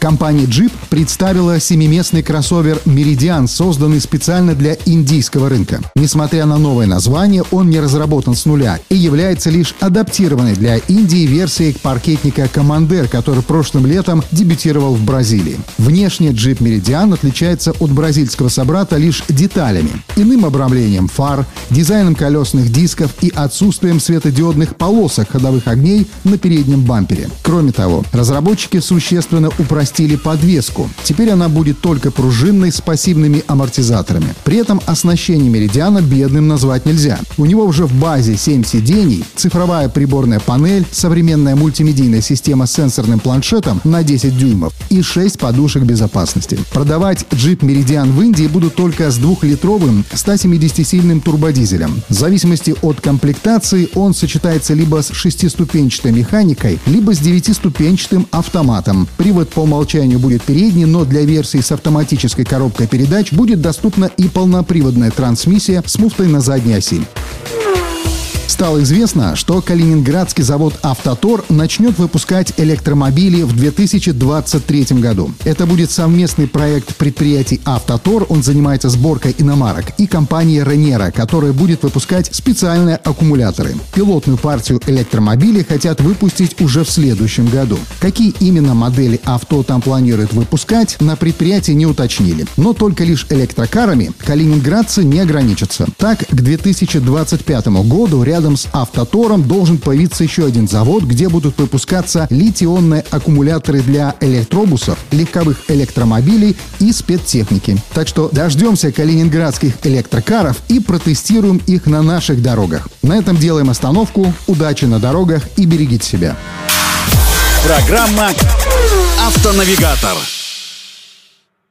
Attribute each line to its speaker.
Speaker 1: Компания Jeep представила семиместный кроссовер Meridian, созданный специально для индийского рынка. Несмотря на новое название, он не разработан с нуля и является лишь адаптированной для Индии версией паркетника Commander, который прошлым летом дебютировал в Бразилии. Внешне Jeep Meridian отличается от бразильского собрата лишь деталями, иным обрамлением фар, дизайном колесных дисков и отсутствием светодиодных полосок ходовых огней на переднем бампере. Кроме того, разработчики существенно упростили упростили подвеску. Теперь она будет только пружинной с пассивными амортизаторами. При этом оснащение Меридиана бедным назвать нельзя. У него уже в базе 7 сидений, цифровая приборная панель, современная мультимедийная система с сенсорным планшетом на 10 дюймов и 6 подушек безопасности. Продавать джип Меридиан в Индии будут только с двухлитровым 170-сильным турбодизелем. В зависимости от комплектации он сочетается либо с шестиступенчатой механикой, либо с девятиступенчатым автоматом. Привод по умолчанию будет передний, но для версии с автоматической коробкой передач будет доступна и полноприводная трансмиссия с муфтой на задней оси. Стало известно, что калининградский завод «Автотор» начнет выпускать электромобили в 2023 году. Это будет совместный проект предприятий «Автотор», он занимается сборкой иномарок, и компании «Ренера», которая будет выпускать специальные аккумуляторы. Пилотную партию электромобилей хотят выпустить уже в следующем году. Какие именно модели авто там планируют выпускать, на предприятии не уточнили. Но только лишь электрокарами калининградцы не ограничатся. Так, к 2025 году рядом рядом с Автотором должен появиться еще один завод, где будут выпускаться литионные аккумуляторы для электробусов, легковых электромобилей и спецтехники. Так что дождемся калининградских электрокаров и протестируем их на наших дорогах. На этом делаем остановку. Удачи на дорогах и берегите себя.
Speaker 2: Программа «Автонавигатор».